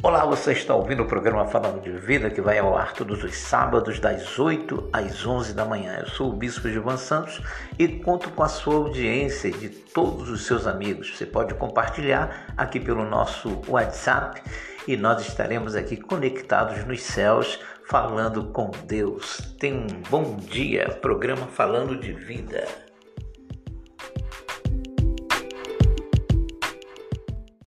Olá, você está ouvindo o programa Falando de Vida que vai ao ar todos os sábados das 8 às 11 da manhã. Eu sou o Bispo Gilvan Santos e conto com a sua audiência e de todos os seus amigos. Você pode compartilhar aqui pelo nosso WhatsApp e nós estaremos aqui conectados nos céus falando com Deus. Tenha um bom dia, programa Falando de Vida.